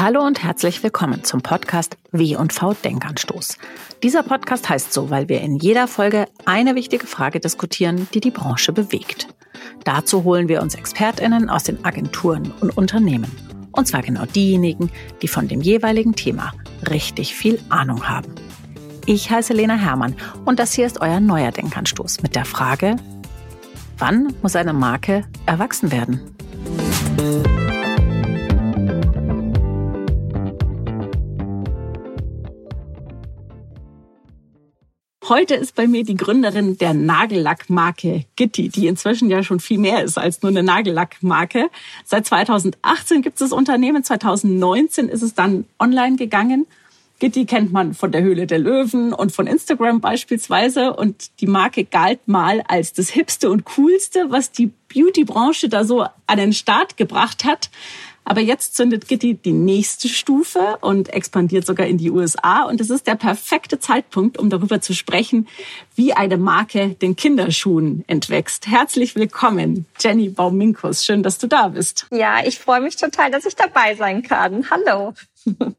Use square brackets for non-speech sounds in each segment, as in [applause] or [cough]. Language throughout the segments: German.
Hallo und herzlich willkommen zum Podcast W&V Denkanstoß. Dieser Podcast heißt so, weil wir in jeder Folge eine wichtige Frage diskutieren, die die Branche bewegt. Dazu holen wir uns Expertinnen aus den Agenturen und Unternehmen. Und zwar genau diejenigen, die von dem jeweiligen Thema richtig viel Ahnung haben. Ich heiße Lena Hermann und das hier ist euer neuer Denkanstoß mit der Frage, wann muss eine Marke erwachsen werden? Heute ist bei mir die Gründerin der Nagellackmarke Gitti, die inzwischen ja schon viel mehr ist als nur eine Nagellackmarke. Seit 2018 gibt es das Unternehmen, 2019 ist es dann online gegangen. Gitti kennt man von der Höhle der Löwen und von Instagram beispielsweise. Und die Marke galt mal als das Hipste und Coolste, was die Beauty-Branche da so an den Start gebracht hat. Aber jetzt zündet Gitti die nächste Stufe und expandiert sogar in die USA. Und es ist der perfekte Zeitpunkt, um darüber zu sprechen, wie eine Marke den Kinderschuhen entwächst. Herzlich willkommen, Jenny Bauminkus. Schön, dass du da bist. Ja, ich freue mich total, dass ich dabei sein kann. Hallo. [laughs]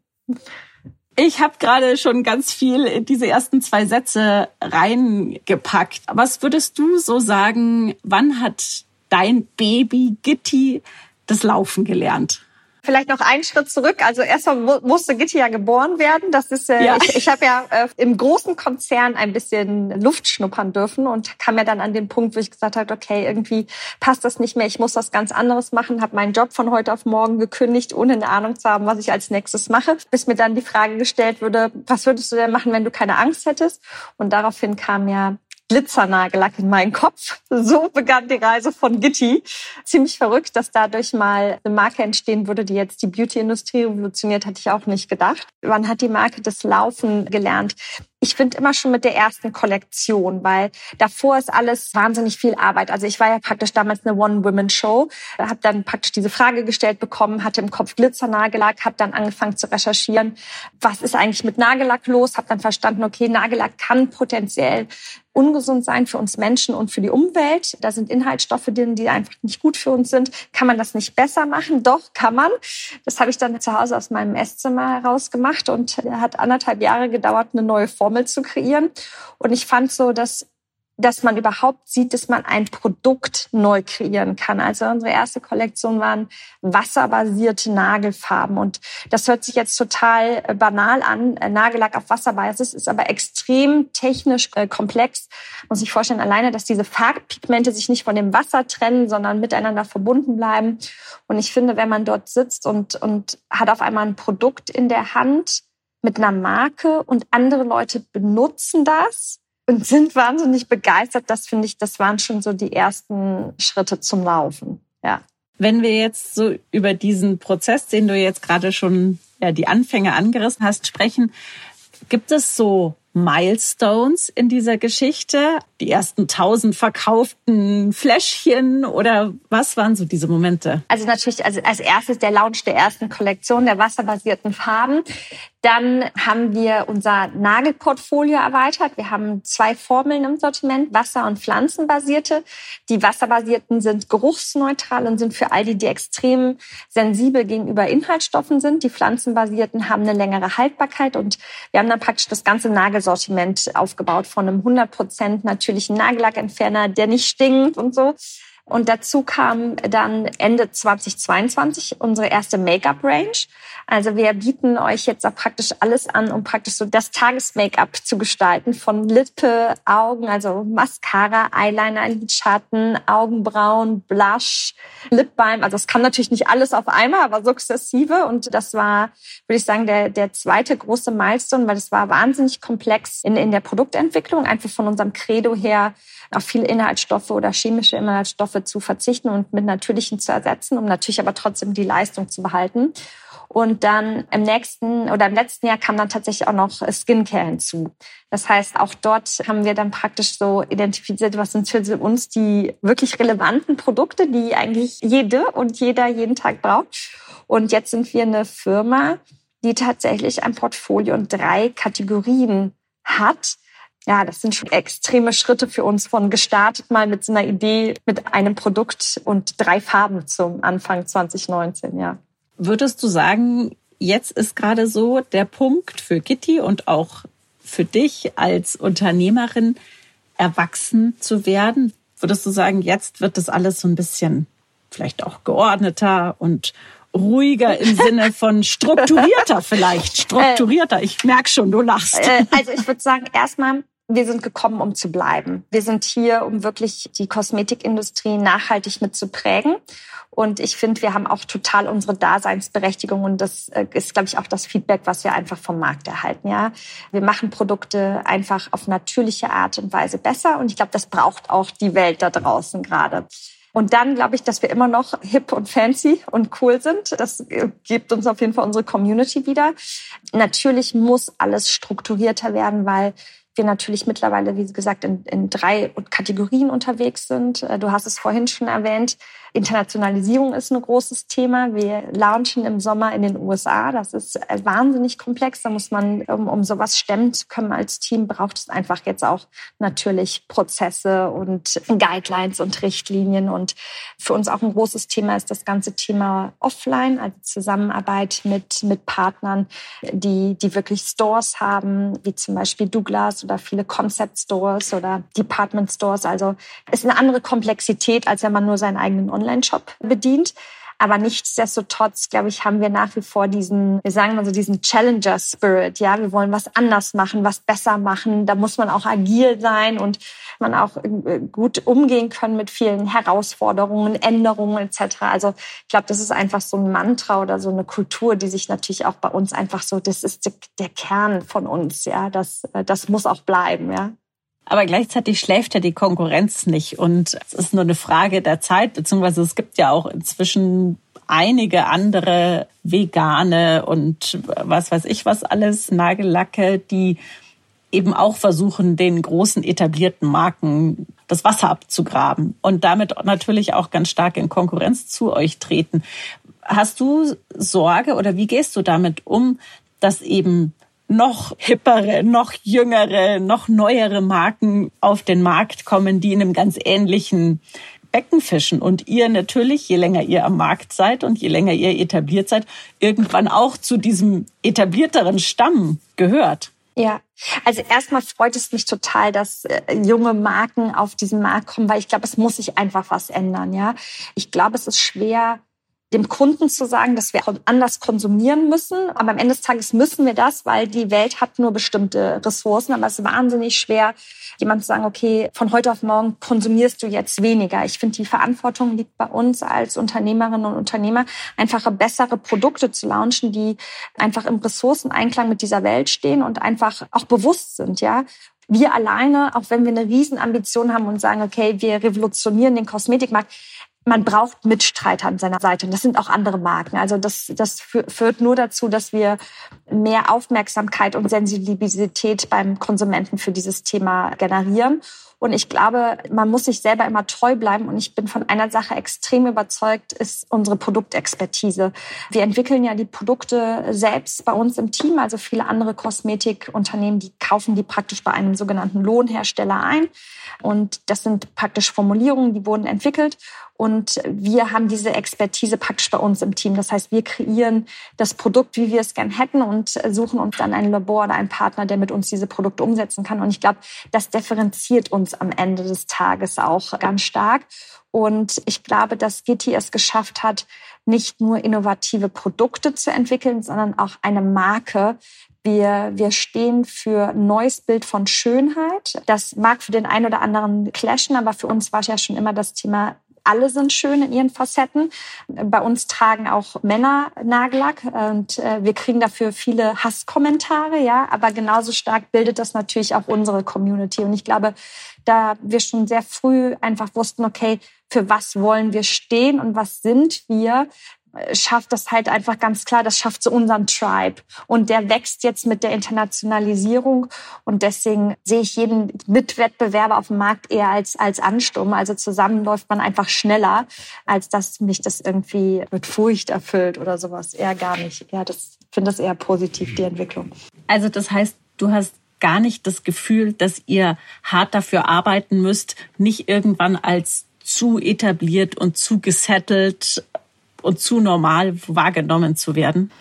Ich habe gerade schon ganz viel in diese ersten zwei Sätze reingepackt. Was würdest du so sagen, wann hat dein Baby Gitti das Laufen gelernt. Vielleicht noch einen Schritt zurück. Also erstmal musste Gitti ja geboren werden. Das ist, äh, ja. ich, ich habe ja äh, im großen Konzern ein bisschen Luft schnuppern dürfen und kam ja dann an den Punkt, wo ich gesagt habe, okay, irgendwie passt das nicht mehr. Ich muss was ganz anderes machen. Habe meinen Job von heute auf morgen gekündigt, ohne eine Ahnung zu haben, was ich als nächstes mache. Bis mir dann die Frage gestellt wurde, was würdest du denn machen, wenn du keine Angst hättest? Und daraufhin kam ja Glitzernagellack in meinen Kopf. So begann die Reise von Gitti. Ziemlich verrückt, dass dadurch mal eine Marke entstehen würde, die jetzt die Beauty-Industrie revolutioniert, hatte ich auch nicht gedacht. Wann hat die Marke das Laufen gelernt? ich finde immer schon mit der ersten Kollektion, weil davor ist alles wahnsinnig viel Arbeit. Also ich war ja praktisch damals eine One-Women-Show, habe dann praktisch diese Frage gestellt bekommen, hatte im Kopf Glitzernagellack, habe dann angefangen zu recherchieren, was ist eigentlich mit Nagellack los, habe dann verstanden, okay, Nagellack kann potenziell ungesund sein für uns Menschen und für die Umwelt. Da sind Inhaltsstoffe drin, die einfach nicht gut für uns sind. Kann man das nicht besser machen? Doch, kann man. Das habe ich dann zu Hause aus meinem Esszimmer heraus gemacht und hat anderthalb Jahre gedauert, eine neue Formel zu kreieren. Und ich fand so, dass dass man überhaupt sieht, dass man ein Produkt neu kreieren kann. Also unsere erste Kollektion waren wasserbasierte Nagelfarben. Und das hört sich jetzt total äh, banal an. Äh, Nagellack auf Wasserbasis ist aber extrem technisch äh, komplex. Muss ich vorstellen, alleine, dass diese Farbpigmente sich nicht von dem Wasser trennen, sondern miteinander verbunden bleiben. Und ich finde, wenn man dort sitzt und, und hat auf einmal ein Produkt in der Hand mit einer Marke und andere Leute benutzen das, und sind wahnsinnig begeistert. Das finde ich, das waren schon so die ersten Schritte zum Laufen. Ja. Wenn wir jetzt so über diesen Prozess, den du jetzt gerade schon ja, die Anfänge angerissen hast, sprechen, gibt es so Milestones in dieser Geschichte? Die ersten tausend verkauften Fläschchen oder was waren so diese Momente? Also natürlich also als erstes der Launch der ersten Kollektion der wasserbasierten Farben. Dann haben wir unser Nagelportfolio erweitert. Wir haben zwei Formeln im Sortiment, Wasser- und Pflanzenbasierte. Die wasserbasierten sind geruchsneutral und sind für all die, die extrem sensibel gegenüber Inhaltsstoffen sind. Die pflanzenbasierten haben eine längere Haltbarkeit und wir haben dann praktisch das ganze Nagelsortiment aufgebaut von einem 100% natürlichen Nagellackentferner, der nicht stinkt und so und dazu kam dann Ende 2022 unsere erste Make-up-Range. Also wir bieten euch jetzt auch praktisch alles an, um praktisch so das Tages-Make-up zu gestalten. Von Lippe, Augen, also Mascara, Eyeliner, Lidschatten, Augenbrauen, Blush, Lipbalm. Also es kam natürlich nicht alles auf einmal, aber sukzessive. Und das war, würde ich sagen, der, der zweite große Milestone, weil es war wahnsinnig komplex in, in der Produktentwicklung. Einfach von unserem Credo her, auf viele Inhaltsstoffe oder chemische Inhaltsstoffe zu verzichten und mit natürlichen zu ersetzen, um natürlich aber trotzdem die Leistung zu behalten. Und dann im nächsten oder im letzten Jahr kam dann tatsächlich auch noch Skincare hinzu. Das heißt, auch dort haben wir dann praktisch so identifiziert, was sind für uns die wirklich relevanten Produkte, die eigentlich jede und jeder jeden Tag braucht. Und jetzt sind wir eine Firma, die tatsächlich ein Portfolio und drei Kategorien hat, ja, das sind schon extreme Schritte für uns von gestartet mal mit so einer Idee, mit einem Produkt und drei Farben zum Anfang 2019, ja. Würdest du sagen, jetzt ist gerade so der Punkt für Gitti und auch für dich als Unternehmerin, erwachsen zu werden? Würdest du sagen, jetzt wird das alles so ein bisschen vielleicht auch geordneter und ruhiger im [laughs] Sinne von strukturierter vielleicht, strukturierter. Ich merke schon, du lachst. Äh, also ich würde sagen, erstmal wir sind gekommen, um zu bleiben. Wir sind hier, um wirklich die Kosmetikindustrie nachhaltig mitzuprägen. Und ich finde, wir haben auch total unsere Daseinsberechtigung und das äh, ist, glaube ich, auch das Feedback, was wir einfach vom Markt erhalten. Ja, wir machen Produkte einfach auf natürliche Art und Weise besser und ich glaube, das braucht auch die Welt da draußen gerade. Und dann glaube ich, dass wir immer noch hip und fancy und cool sind. Das gibt uns auf jeden Fall unsere Community wieder. Natürlich muss alles strukturierter werden, weil wir natürlich mittlerweile, wie gesagt, in, in drei Kategorien unterwegs sind. Äh, du hast es vorhin schon erwähnt. Internationalisierung ist ein großes Thema. Wir launchen im Sommer in den USA. Das ist äh, wahnsinnig komplex. Da muss man, um, um sowas stemmen zu können als Team, braucht es einfach jetzt auch natürlich Prozesse und Guidelines und Richtlinien. Und für uns auch ein großes Thema ist das ganze Thema Offline, also Zusammenarbeit mit, mit Partnern, die, die wirklich Stores haben, wie zum Beispiel Douglas oder viele Concept Stores oder Department Stores. Also ist eine andere Komplexität, als wenn man nur seinen eigenen Online-Shop bedient. Aber nichtsdestotrotz, glaube ich, haben wir nach wie vor diesen, wir sagen mal so diesen Challenger-Spirit. Ja, wir wollen was anders machen, was besser machen. Da muss man auch agil sein und man auch äh, gut umgehen können mit vielen Herausforderungen, Änderungen etc. Also ich glaube, das ist einfach so ein Mantra oder so eine Kultur, die sich natürlich auch bei uns einfach so, das ist der Kern von uns. Ja, das, äh, das muss auch bleiben. Ja. Aber gleichzeitig schläft ja die Konkurrenz nicht. Und es ist nur eine Frage der Zeit, beziehungsweise es gibt ja auch inzwischen einige andere vegane und was weiß ich was alles, Nagellacke, die eben auch versuchen, den großen etablierten Marken das Wasser abzugraben und damit natürlich auch ganz stark in Konkurrenz zu euch treten. Hast du Sorge oder wie gehst du damit um, dass eben noch hippere, noch jüngere, noch neuere Marken auf den Markt kommen, die in einem ganz ähnlichen Becken fischen und ihr natürlich, je länger ihr am Markt seid und je länger ihr etabliert seid, irgendwann auch zu diesem etablierteren Stamm gehört. Ja, also erstmal freut es mich total, dass äh, junge Marken auf diesen Markt kommen, weil ich glaube, es muss sich einfach was ändern. Ja, ich glaube, es ist schwer, dem Kunden zu sagen, dass wir anders konsumieren müssen. Aber am Ende des Tages müssen wir das, weil die Welt hat nur bestimmte Ressourcen. Aber es ist wahnsinnig schwer, jemand zu sagen, okay, von heute auf morgen konsumierst du jetzt weniger. Ich finde, die Verantwortung liegt bei uns als Unternehmerinnen und Unternehmer, einfache bessere Produkte zu launchen, die einfach im Ressourceneinklang mit dieser Welt stehen und einfach auch bewusst sind, ja wir alleine, auch wenn wir eine Riesenambition haben und sagen, okay, wir revolutionieren den Kosmetikmarkt, man braucht Mitstreiter an seiner Seite. Und das sind auch andere Marken. Also das, das führt nur dazu, dass wir mehr Aufmerksamkeit und Sensibilität beim Konsumenten für dieses Thema generieren. Und ich glaube, man muss sich selber immer treu bleiben. Und ich bin von einer Sache extrem überzeugt, ist unsere Produktexpertise. Wir entwickeln ja die Produkte selbst bei uns im Team. Also viele andere Kosmetikunternehmen, die kaufen die praktisch bei einem sogenannten Lohnhersteller ein. Und das sind praktisch Formulierungen, die wurden entwickelt. Und wir haben diese Expertise praktisch bei uns im Team. Das heißt, wir kreieren das Produkt, wie wir es gern hätten und suchen uns dann ein Labor oder einen Partner, der mit uns diese Produkte umsetzen kann. Und ich glaube, das differenziert uns am Ende des Tages auch ganz stark. Und ich glaube, dass Gitti es geschafft hat, nicht nur innovative Produkte zu entwickeln, sondern auch eine Marke, wir, wir stehen für ein neues Bild von Schönheit. Das mag für den einen oder anderen clashen, aber für uns war es ja schon immer das Thema alle sind schön in ihren Facetten. Bei uns tragen auch Männer Nagellack und äh, wir kriegen dafür viele Hasskommentare, ja, aber genauso stark bildet das natürlich auch unsere Community. Und ich glaube, da wir schon sehr früh einfach wussten, okay, für was wollen wir stehen und was sind wir, schafft das halt einfach ganz klar, das schafft so unseren Tribe. Und der wächst jetzt mit der Internationalisierung. Und deswegen sehe ich jeden Mitwettbewerber auf dem Markt eher als, als Ansturm. Also zusammen läuft man einfach schneller, als dass mich das irgendwie mit Furcht erfüllt oder sowas. Eher gar nicht. Ja, das finde das eher positiv, die Entwicklung. Also das heißt, du hast gar nicht das Gefühl, dass ihr hart dafür arbeiten müsst, nicht irgendwann als zu etabliert und zu gesettelt und zu normal wahrgenommen zu werden?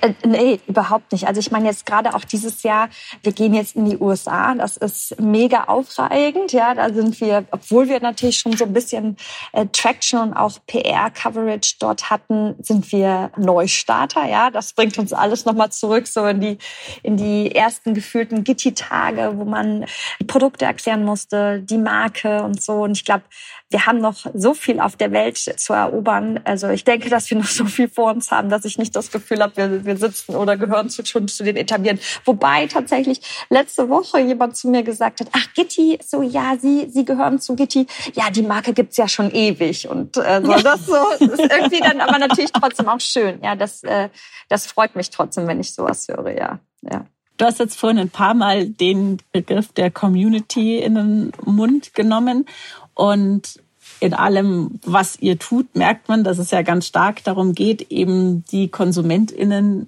Äh, nee, überhaupt nicht. Also ich meine jetzt gerade auch dieses Jahr, wir gehen jetzt in die USA, das ist mega aufregend. Ja, da sind wir, obwohl wir natürlich schon so ein bisschen äh, Traction und auch PR-Coverage dort hatten, sind wir Neustarter. Ja, das bringt uns alles nochmal zurück so in die, in die ersten gefühlten Gitti-Tage, wo man Produkte erklären musste, die Marke und so. Und ich glaube, wir haben noch so viel auf der Welt zu erobern. Also ich denke, dass wir noch so viel vor uns haben, dass ich nicht das Gefühl habe, wir, wir sitzen oder gehören zu, schon zu den etablieren. Wobei tatsächlich letzte Woche jemand zu mir gesagt hat, ach Gitti, so ja, Sie, Sie gehören zu Gitti. Ja, die Marke gibt's ja schon ewig. Und äh, so, das so ist irgendwie dann aber natürlich trotzdem auch schön. Ja, das, äh, das freut mich trotzdem, wenn ich sowas höre, ja. ja. Du hast jetzt vorhin ein paar Mal den Begriff der Community in den Mund genommen. Und in allem, was ihr tut, merkt man, dass es ja ganz stark darum geht, eben die KonsumentInnen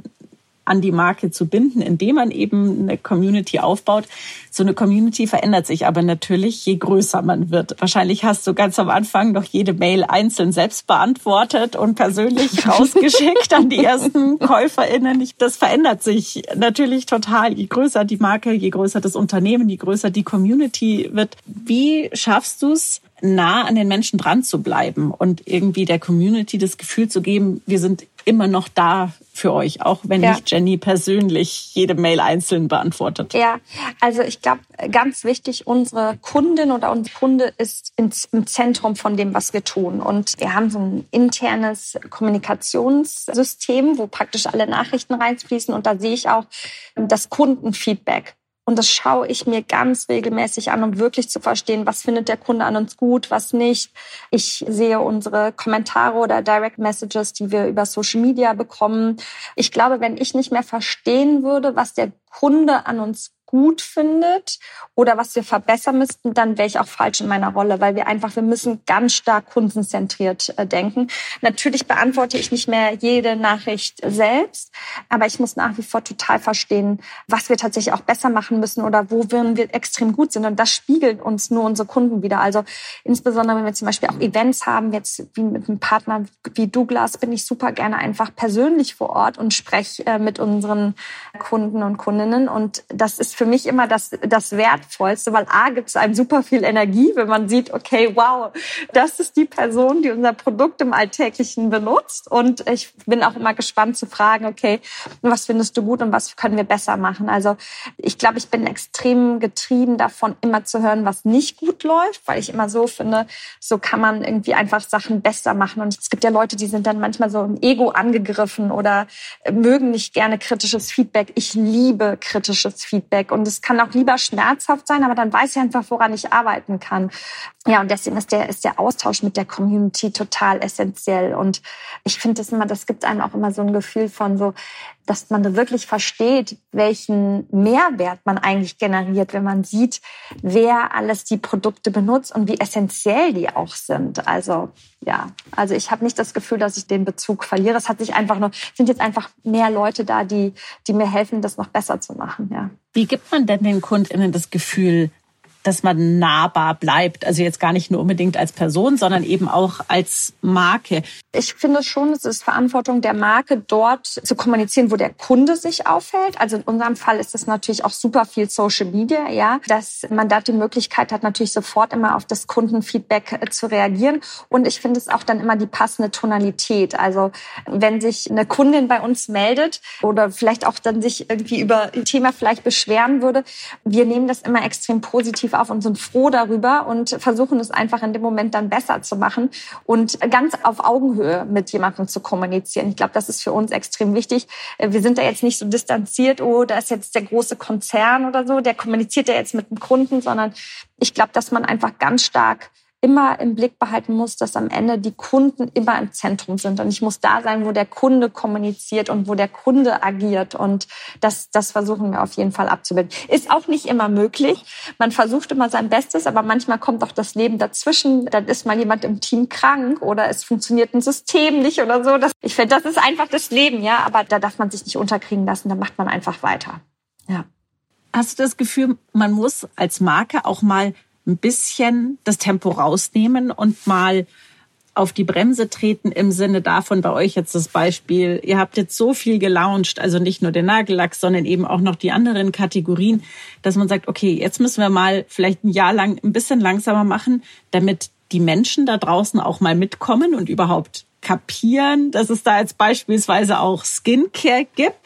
an die Marke zu binden, indem man eben eine Community aufbaut. So eine Community verändert sich aber natürlich, je größer man wird. Wahrscheinlich hast du ganz am Anfang noch jede Mail einzeln selbst beantwortet und persönlich [laughs] rausgeschickt an die ersten KäuferInnen. Das verändert sich natürlich total. Je größer die Marke, je größer das Unternehmen, je größer die Community wird. Wie schaffst du es, nah an den Menschen dran zu bleiben und irgendwie der Community das Gefühl zu geben, wir sind immer noch da für euch, auch wenn ja. nicht Jenny persönlich jede Mail einzeln beantwortet. Ja, also ich glaube, ganz wichtig, unsere Kundin oder unser Kunde ist im Zentrum von dem, was wir tun. Und wir haben so ein internes Kommunikationssystem, wo praktisch alle Nachrichten reinfließen. Und da sehe ich auch das Kundenfeedback. Und das schaue ich mir ganz regelmäßig an, um wirklich zu verstehen, was findet der Kunde an uns gut, was nicht. Ich sehe unsere Kommentare oder Direct Messages, die wir über Social Media bekommen. Ich glaube, wenn ich nicht mehr verstehen würde, was der Kunde an uns gut findet oder was wir verbessern müssten, dann wäre ich auch falsch in meiner Rolle, weil wir einfach, wir müssen ganz stark kundenzentriert äh, denken. Natürlich beantworte ich nicht mehr jede Nachricht selbst, aber ich muss nach wie vor total verstehen, was wir tatsächlich auch besser machen müssen oder wo wir extrem gut sind. Und das spiegelt uns nur unsere Kunden wieder. Also insbesondere, wenn wir zum Beispiel auch Events haben, jetzt wie mit einem Partner wie Douglas, bin ich super gerne einfach persönlich vor Ort und spreche äh, mit unseren Kunden und Kundinnen. Und das ist für mich immer das, das Wertvollste, weil A gibt es einem super viel Energie, wenn man sieht, okay, wow, das ist die Person, die unser Produkt im Alltäglichen benutzt. Und ich bin auch immer gespannt zu fragen, okay, was findest du gut und was können wir besser machen? Also ich glaube, ich bin extrem getrieben davon, immer zu hören, was nicht gut läuft, weil ich immer so finde, so kann man irgendwie einfach Sachen besser machen. Und es gibt ja Leute, die sind dann manchmal so im Ego angegriffen oder mögen nicht gerne kritisches Feedback. Ich liebe kritisches Feedback und es kann auch lieber schmerzhaft sein, aber dann weiß ich einfach, woran ich arbeiten kann. Ja, und deswegen ist der, ist der Austausch mit der Community total essentiell. Und ich finde das immer, das gibt einem auch immer so ein Gefühl von so, dass man wirklich versteht, welchen Mehrwert man eigentlich generiert, wenn man sieht, wer alles die Produkte benutzt und wie essentiell die auch sind. Also ja, also ich habe nicht das Gefühl, dass ich den Bezug verliere. Es hat sich einfach nur sind jetzt einfach mehr Leute da, die die mir helfen, das noch besser zu machen. Ja. Wie gibt man denn den KundInnen das Gefühl, dass man nahbar bleibt. Also jetzt gar nicht nur unbedingt als Person, sondern eben auch als Marke. Ich finde schon, es ist Verantwortung der Marke, dort zu kommunizieren, wo der Kunde sich aufhält. Also in unserem Fall ist es natürlich auch super viel Social Media, ja, dass man da die Möglichkeit hat, natürlich sofort immer auf das Kundenfeedback äh, zu reagieren. Und ich finde es auch dann immer die passende Tonalität. Also wenn sich eine Kundin bei uns meldet oder vielleicht auch dann sich irgendwie über ein Thema vielleicht beschweren würde, wir nehmen das immer extrem positiv positiv auf und sind froh darüber und versuchen es einfach in dem Moment dann besser zu machen und ganz auf Augenhöhe mit jemandem zu kommunizieren. Ich glaube, das ist für uns extrem wichtig. Wir sind da jetzt nicht so distanziert, oh, da ist jetzt der große Konzern oder so, der kommuniziert ja jetzt mit dem Kunden, sondern ich glaube, dass man einfach ganz stark immer im Blick behalten muss, dass am Ende die Kunden immer im Zentrum sind. Und ich muss da sein, wo der Kunde kommuniziert und wo der Kunde agiert. Und das, das versuchen wir auf jeden Fall abzubilden. Ist auch nicht immer möglich. Man versucht immer sein Bestes, aber manchmal kommt auch das Leben dazwischen. Dann ist mal jemand im Team krank oder es funktioniert ein System nicht oder so. Das, ich finde, das ist einfach das Leben, ja. Aber da darf man sich nicht unterkriegen lassen. Da macht man einfach weiter. Ja. Hast du das Gefühl, man muss als Marke auch mal ein bisschen das Tempo rausnehmen und mal auf die Bremse treten im Sinne davon, bei euch jetzt das Beispiel, ihr habt jetzt so viel gelauncht, also nicht nur den Nagellack, sondern eben auch noch die anderen Kategorien, dass man sagt, okay, jetzt müssen wir mal vielleicht ein Jahr lang ein bisschen langsamer machen, damit die Menschen da draußen auch mal mitkommen und überhaupt kapieren, dass es da jetzt beispielsweise auch Skincare gibt?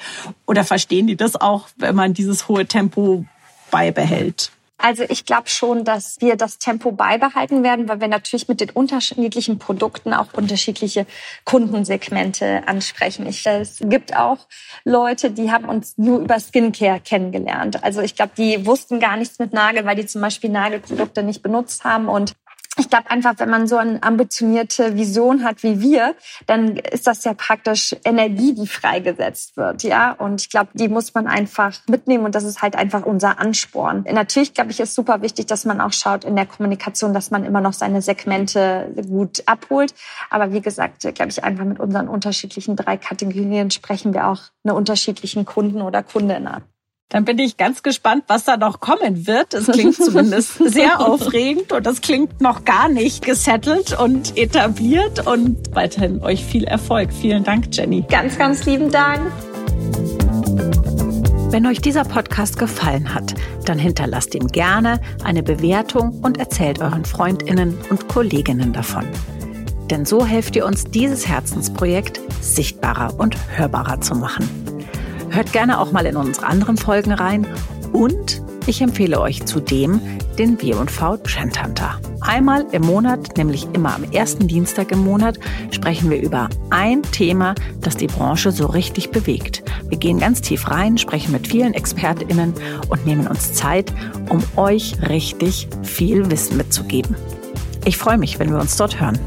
Oder verstehen die das auch, wenn man dieses hohe Tempo beibehält? Also ich glaube schon, dass wir das Tempo beibehalten werden, weil wir natürlich mit den unterschiedlichen Produkten auch unterschiedliche Kundensegmente ansprechen. Ich, es gibt auch Leute, die haben uns nur über Skincare kennengelernt. Also ich glaube, die wussten gar nichts mit Nagel, weil die zum Beispiel Nagelprodukte nicht benutzt haben und ich glaube einfach, wenn man so eine ambitionierte Vision hat wie wir, dann ist das ja praktisch Energie, die freigesetzt wird, ja. Und ich glaube, die muss man einfach mitnehmen und das ist halt einfach unser Ansporn. Natürlich, glaube ich, ist super wichtig, dass man auch schaut in der Kommunikation, dass man immer noch seine Segmente gut abholt. Aber wie gesagt, glaube ich, einfach mit unseren unterschiedlichen drei Kategorien sprechen wir auch eine unterschiedlichen Kunden oder Kundin an. Dann bin ich ganz gespannt, was da noch kommen wird. Es klingt zumindest [laughs] sehr aufregend und es klingt noch gar nicht gesettelt und etabliert und weiterhin euch viel Erfolg. Vielen Dank, Jenny. Ganz, ganz lieben Dank. Wenn euch dieser Podcast gefallen hat, dann hinterlasst ihm gerne eine Bewertung und erzählt euren Freundinnen und Kolleginnen davon. Denn so helft ihr uns, dieses Herzensprojekt sichtbarer und hörbarer zu machen. Hört gerne auch mal in unsere anderen Folgen rein und ich empfehle euch zudem den W&V Trend Hunter. Einmal im Monat, nämlich immer am ersten Dienstag im Monat, sprechen wir über ein Thema, das die Branche so richtig bewegt. Wir gehen ganz tief rein, sprechen mit vielen ExpertInnen und nehmen uns Zeit, um euch richtig viel Wissen mitzugeben. Ich freue mich, wenn wir uns dort hören.